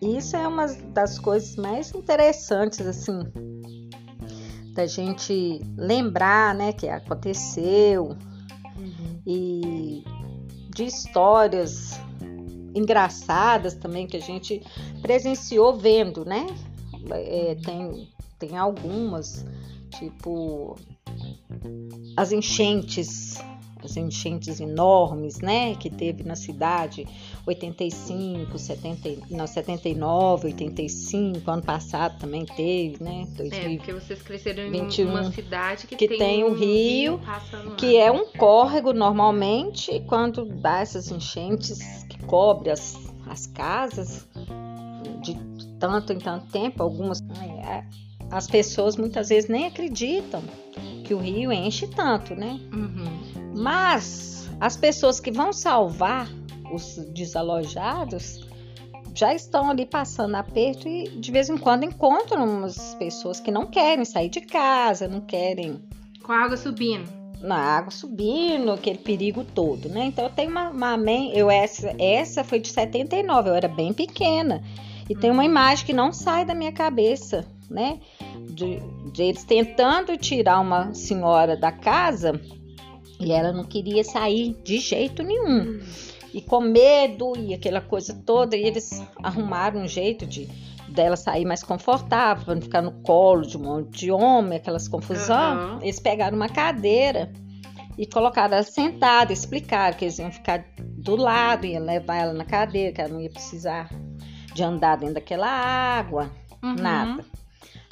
isso é uma das coisas mais interessantes, assim, da gente lembrar, né, que aconteceu Uhum. e de histórias engraçadas também que a gente presenciou vendo, né? É, tem, tem algumas, tipo as enchentes, as enchentes enormes, né? Que teve na cidade 85, 70, não, 79, 85, ano passado também teve, né? É, 2000, porque vocês cresceram em 21, uma cidade que, que tem o um rio, passando lá. que é um córrego normalmente, e quando dá essas enchentes que cobre as, as casas de tanto em tanto tempo, algumas é, as pessoas muitas vezes nem acreditam que o rio enche tanto, né? Uhum. Mas as pessoas que vão salvar os desalojados já estão ali passando aperto e de vez em quando encontram umas pessoas que não querem sair de casa, não querem Com a água subindo. na água subindo, aquele perigo todo, né? Então eu tenho uma, uma eu essa essa foi de 79, eu era bem pequena. E tem uma imagem que não sai da minha cabeça, né? De, de eles tentando tirar uma senhora da casa e ela não queria sair de jeito nenhum. E com medo e aquela coisa toda, e eles arrumaram um jeito de dela sair mais confortável, para não ficar no colo de um monte de homem, aquelas confusão. Uhum. Eles pegaram uma cadeira e colocaram ela sentada, explicaram que eles iam ficar do lado, iam levar ela na cadeira, que ela não ia precisar de andar dentro daquela água, Uhum. nada.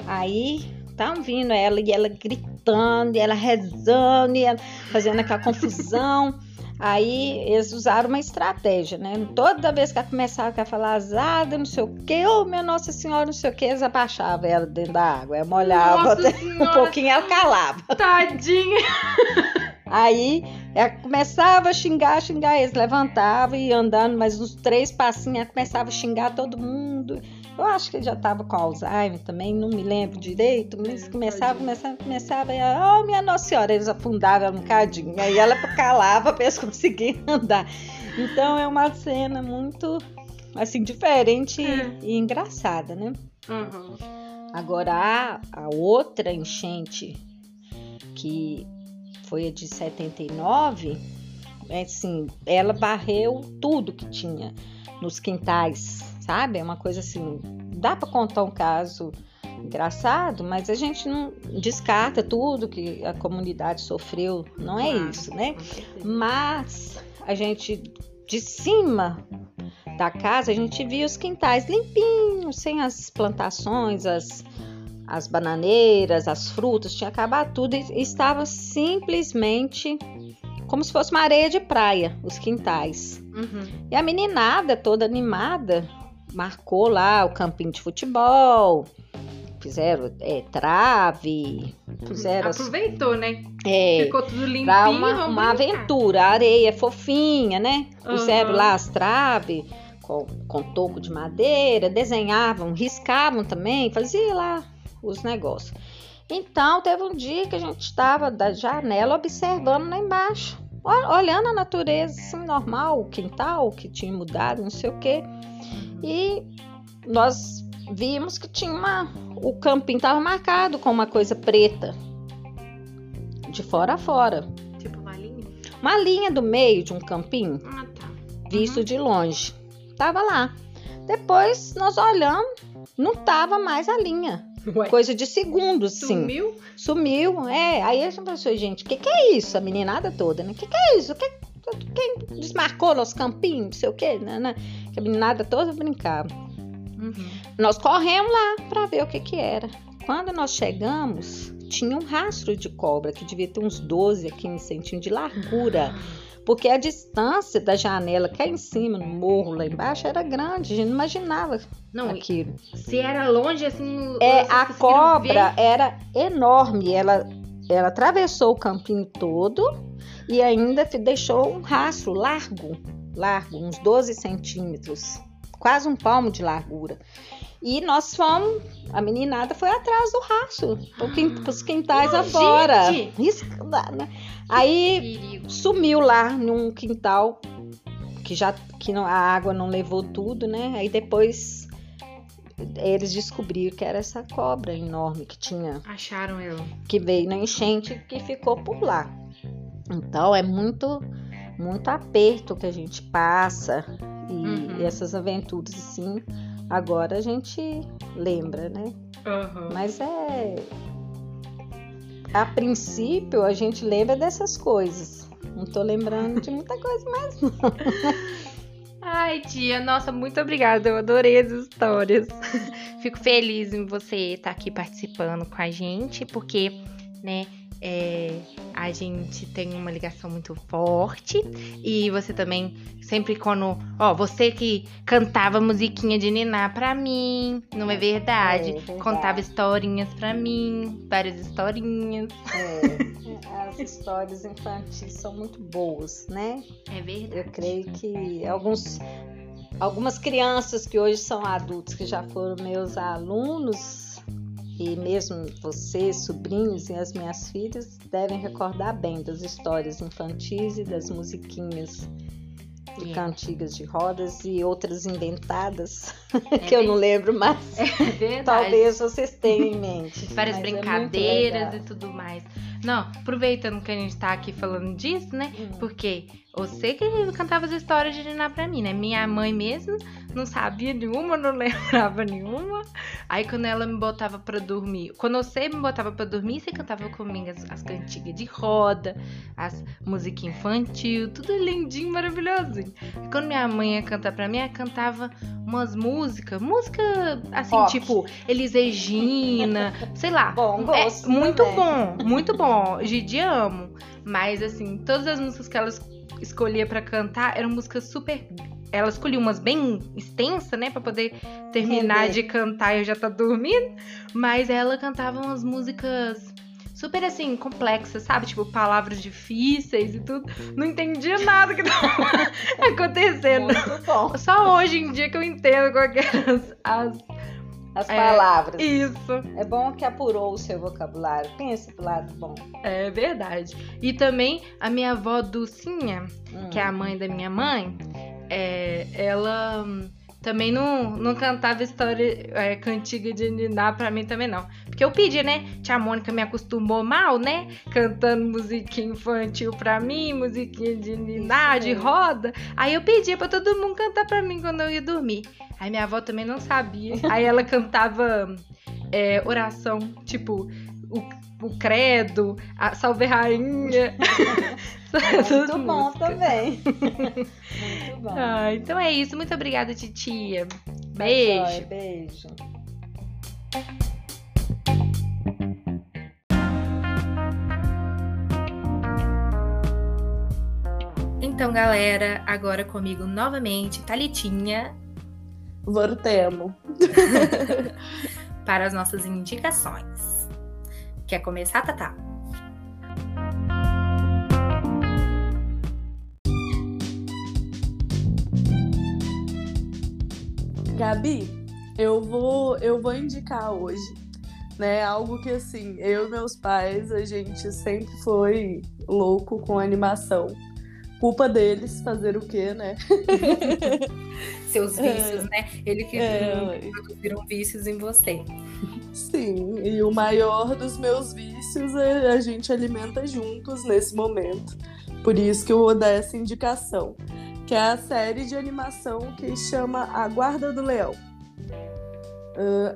Aí estavam vindo ela e ela gritando, e ela rezando, e ela fazendo aquela confusão. Aí eles usaram uma estratégia, né? Toda vez que ela começava a falar azada, não sei o quê, ô minha Nossa Senhora, não sei o quê, eles abaixavam ela dentro da água. Ela molhava até um pouquinho, ela calava. Tadinha. Aí ela começava a xingar, xingar eles, levantava e andando mais uns três passinhos, ela começava a xingar todo mundo. Eu acho que ele já estava com Alzheimer também, não me lembro direito, mas É, começava, começava, começava, e ela, oh minha Nossa Senhora, eles afundavam um cadinho, aí ela calava para eles conseguirem andar. Então é uma cena muito, assim, diferente É. e engraçada, né? Uhum. Agora, a, a outra enchente, que foi a de 79, é assim, ela varreu tudo que tinha nos quintais, sabe? É uma coisa assim, dá para contar um caso engraçado, mas a gente não descarta tudo que a comunidade sofreu, não é isso, né? Mas a gente de cima da casa a gente via os quintais limpinhos, sem as plantações, as, as bananeiras, as frutas, tinha acabado tudo e estava simplesmente como se fosse uma areia de praia, os quintais. Uhum. E a meninada toda animada marcou lá o campinho de futebol, fizeram é, trave, fizeram as- Aproveitou, né? é, Ficou tudo limpinho. Pra uma, uma aventura, a areia fofinha, né? Puseram Aham. lá as traves com, com toco de madeira, desenhavam, riscavam também, fazia lá os negócios. Então, teve um dia que a gente estava da janela observando lá embaixo, ol- olhando a natureza, assim, normal, o quintal que tinha mudado, não sei o quê. E nós vimos que tinha uma. O campinho estava marcado com uma coisa preta, de fora a fora Tipo uma linha. uma linha do meio de um campinho, Ah, tá. visto de longe. Tava lá. Depois nós olhamos, não tava mais a linha. Ué, Coisa de segundos, sim. sumiu? Sumiu, é. Aí a gente pensou, gente, o que, que é isso? A meninada toda, né? O que, que é isso? Que, quem desmarcou nos campinhos, não sei o quê, né? né? Que a meninada toda brincava. Uhum. Nós corremos lá para ver o que que era. Quando nós chegamos, tinha um rastro de cobra que devia ter uns 12 a 15 centímetros de largura. Porque a distância da janela cá em cima, no morro lá embaixo, era grande. A gente não imaginava Não, aquilo. se era longe, assim. É, a cobra ver? era enorme. Ela, ela atravessou o campinho todo e ainda deixou um rastro largo, largo, uns 12 centímetros, quase um palmo de largura. E nós fomos, a meninada foi atrás do rastro, para os quintais Não, afora. gente! Né? Aí sumiu lá num quintal que já que não- a água não levou tudo, né? Aí depois eles descobriram que era essa cobra enorme que tinha, Acharam ela. que veio na enchente que ficou por lá. Então é muito muito aperto que a gente passa e, Uhum. e essas aventuras assim. Agora a gente lembra, né? Aham. Mas é. A princípio a gente lembra dessas coisas. Não tô lembrando de muita coisa mais. não. Ai, tia, nossa, muito obrigada. Eu adorei as histórias. Fico feliz em você estar aqui participando com a gente, porque, né, é, a gente tem uma ligação muito forte. E você também, sempre quando. Ó, você que cantava musiquinha de Niná pra mim, não é verdade? É, verdade. Contava historinhas pra mim, várias historinhas. É, as histórias infantis são muito boas, né? É verdade. Eu creio que alguns, algumas crianças que hoje são adultos, que já foram meus alunos, e mesmo vocês, sobrinhos e as minhas filhas, devem recordar bem das histórias infantis e das musiquinhas de É. cantigas de rodas e outras inventadas, É que eu não lembro mais. É verdade. Talvez vocês tenham em mente. várias é brincadeiras legal. e tudo mais. Não, aproveitando que a gente tá aqui falando disso, né? Hum. Porque você que cantava as histórias de Niná pra mim, né? Minha mãe mesmo não sabia nenhuma, não lembrava nenhuma. Aí quando ela me botava pra dormir, quando você me botava pra dormir, você cantava comigo as, as cantigas de roda, as músicas infantil, tudo lindinho, maravilhosinho. E quando minha mãe ia cantar pra mim, ela cantava umas músicas, música assim, Rock. tipo Elis Regina, sei lá. Bom É gosto muito também. bom, muito bom. Gigi amo. Mas assim, todas as músicas que ela es- escolhia pra cantar eram músicas super. Ela escolhia umas bem extensas, né? Pra poder terminar de cantar e eu já tá dormindo. Mas ela cantava umas músicas super assim, complexas, sabe? Tipo, palavras difíceis e tudo. Não entendia nada que tava acontecendo. Só hoje em dia que eu entendo qual que as, as- É, palavras. Isso. É bom que apurou o seu vocabulário. Pensa pro lado bom. É verdade. E também a minha avó Dulcinha, Hum. que é a mãe da minha mãe, é, ela hum, também não, não cantava história é, cantiga de Niná pra mim também não. Porque eu pedi, né? Tia Mônica me acostumou mal, né? Cantando musiquinha infantil pra mim, musiquinha de Niná, de roda. Aí eu pedia pra todo mundo cantar pra mim quando eu ia dormir. Aí minha avó também não sabia. Aí ela cantava é, oração, tipo, o, o credo, a salve rainha. Muito bom também. Muito bom. Ah, então é isso. Muito obrigada, titia. Tá Beijo. Beijo. Então, galera, agora comigo novamente, Thalitinha, Voltemos. para as nossas indicações. Quer começar, Tatá? Gabi, eu vou, eu vou indicar hoje, né? Algo que assim, eu e meus pais, a gente sempre foi louco com animação. Culpa deles fazer o quê, né? Seus É. vícios, né? Ele que É. produziram vícios em você. Sim, e o maior dos meus vícios é a gente alimenta juntos nesse momento. Por isso que eu vou dar essa indicação, que é a série de animação que chama A Guarda do Leão.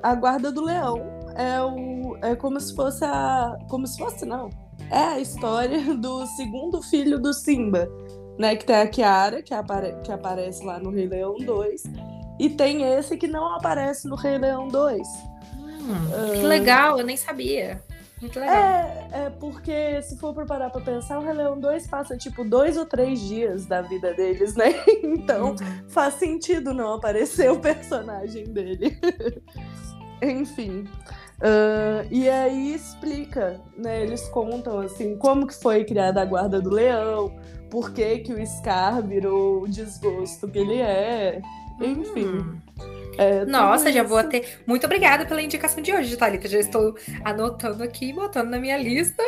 Ah, a Guarda do Leão é, o, é como se fosse a. Como se fosse, não. É a história do segundo filho do Simba, né? Que tem a Kiara, que, apare, que aparece lá no Rei Leão 2. E tem esse que não aparece no Rei Leão 2. Que legal, eu nem sabia. Muito legal. É, é porque se for pra parar pra pensar, o Rei Leão 2 passa tipo dois ou três dias da vida deles, né? Então Uhum. faz sentido não aparecer o personagem dele. Enfim. ah, e aí explica, né? Eles contam assim como que foi criada a guarda do leão, por que, que o Scar virou o desgosto que ele é. Enfim. Hum. É Nossa, já vou ter. Muito obrigada pela indicação de hoje, Thalita. Já estou anotando aqui e botando na minha lista.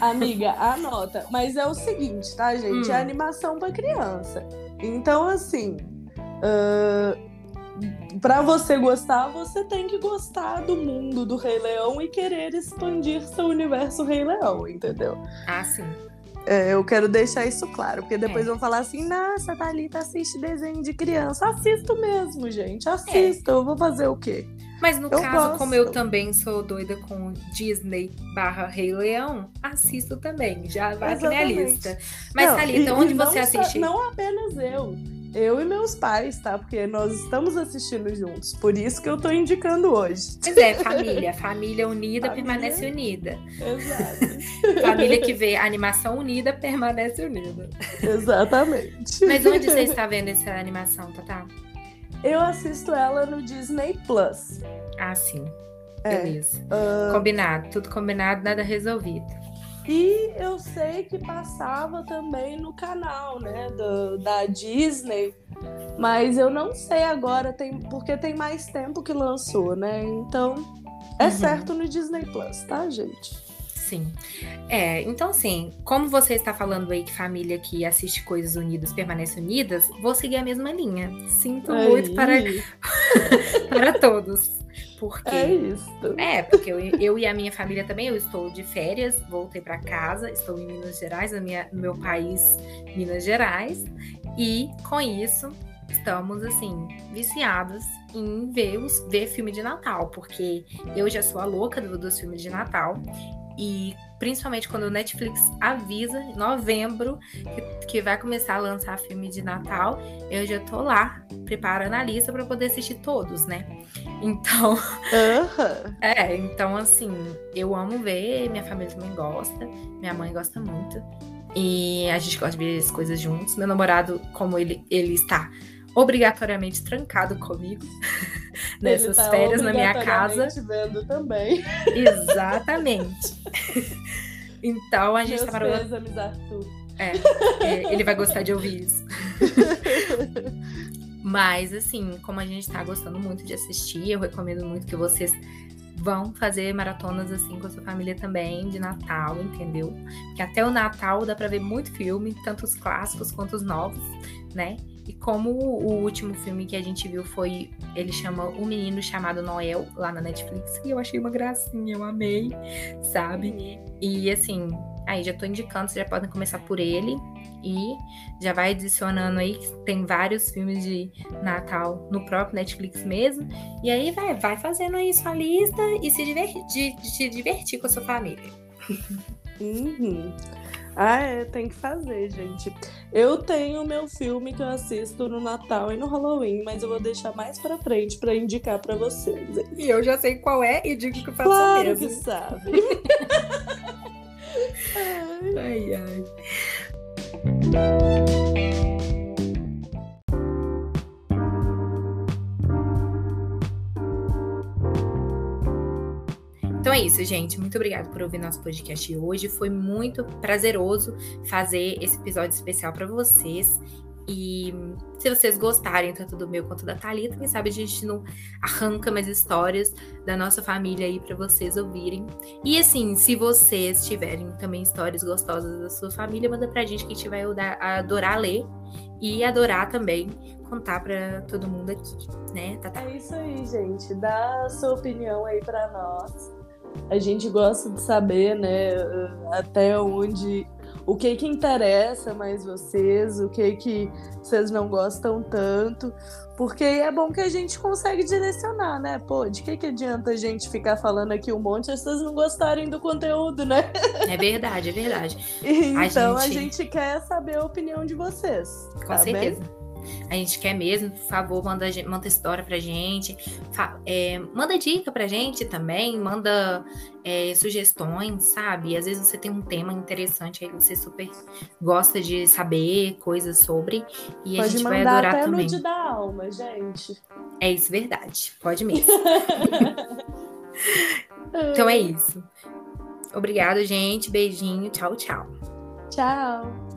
Amiga, anota. Mas é o seguinte, tá, gente? Hum. É animação pra criança. Então, assim. ah, pra você gostar, você tem que gostar do mundo do Rei Leão e querer expandir seu universo Rei Leão, entendeu? Ah, sim. É, eu quero deixar isso claro, porque depois É. vão falar assim: nossa, Thalita assiste desenho de criança. Assisto mesmo, gente. Assisto. Eu vou fazer o quê? Mas no Eu caso, gosto. como eu também sou doida com Disney barra Rei Leão, assisto também. Já vai minha Exatamente. lista. Mas, Não, Thalita, e- onde e você assiste? Não apenas eu. Eu e meus pais, tá? Porque nós estamos assistindo juntos. Por isso que eu tô indicando hoje. Pois é, família. Família unida Família. permanece unida. Exato. Família que vê animação unida permanece unida. Exatamente. Mas onde você está vendo essa animação, Tatá? Eu assisto ela no Disney Plus. Ah, sim. É. Beleza. Ah, Combinado. Tudo combinado, nada resolvido. E eu sei que passava também no canal, né? do- da Disney. Mas eu não sei agora, tem, porque tem mais tempo que lançou, né? Então, é Uhum. certo no Disney Plus, tá, gente? Sim. É, então assim, como você está falando aí que família que assiste coisas unidas permanece unidas, vou seguir a mesma linha. Sinto Aí. muito para, para todos. Porque É isso. É, porque eu, eu e a minha família também, eu estou de férias, voltei para casa, estou em Minas Gerais, no minha- no meu país, Minas Gerais, e com isso estamos assim viciados em ver, os, ver filme de Natal, porque eu já sou a louca do- dos filmes de Natal e principalmente quando o Netflix avisa em novembro que, que vai começar a lançar filme de Natal, eu já tô lá preparando a lista para poder assistir todos, né? Então é, então assim, eu amo ver, minha família também gosta, minha mãe gosta muito. E a gente gosta de ver as coisas juntos. Meu namorado, como ele, ele está obrigatoriamente trancado comigo nessas tá férias na minha casa. vendo também. Exatamente. então a gente Meus tá parando. pêsames, Arthur. É, ele vai gostar de ouvir isso. Mas, assim, como a gente tá gostando muito de assistir, eu recomendo muito que vocês vão fazer maratonas assim com a sua família também, de Natal, entendeu? Que até o Natal dá pra ver muito filme, tanto os clássicos quanto os novos, né? E como o último filme que a gente viu foi, ele chama O Menino Chamado Noel, lá na Netflix, e eu achei uma gracinha, eu amei, sabe? E assim, aí já tô indicando, vocês já podem começar por ele. E já vai adicionando aí, que tem vários filmes de Natal no próprio Netflix mesmo. E aí vai, vai fazendo aí sua lista e se divertir, se divertir com a sua família. Uhum. Ah, é, tem que fazer, gente. Eu tenho meu filme que eu assisto no Natal e no Halloween, mas eu vou deixar mais pra frente pra indicar pra vocês. E eu já sei qual é e digo que eu faço Claro mesmo. que sabe. Ai, ai. Então é isso, gente. Muito obrigada por ouvir nosso podcast hoje. Foi muito prazeroso fazer esse episódio especial para vocês. E se vocês gostarem, tanto do meu quanto da Thalita, quem sabe a gente não arranca mais histórias da nossa família aí para vocês ouvirem. E assim, se vocês tiverem também histórias gostosas da sua família, manda pra gente que a gente vai adorar ler e adorar também contar pra todo mundo aqui, né, Tatá? É isso aí, gente. Dá a sua opinião aí pra nós. A gente gosta de saber, né, até onde o que que interessa mais vocês, o que que vocês não gostam tanto, porque é bom que a gente consegue direcionar, né? Pô, de que que adianta a gente ficar falando aqui um monte se vocês não gostarem do conteúdo, né? É verdade, é verdade. Então a gente- gente quer saber a opinião de vocês. Com tá bem? A gente quer mesmo, por favor, manda, a manda história pra gente. É, manda dica pra gente também, manda é, sugestões, sabe? Às vezes você tem um tema interessante aí que você super gosta de saber coisas sobre. E a Pode gente vai adorar até também. nude da alma, gente. É isso, verdade. Pode mesmo. então é isso. Obrigada, gente. Beijinho. Tchau, tchau. Tchau.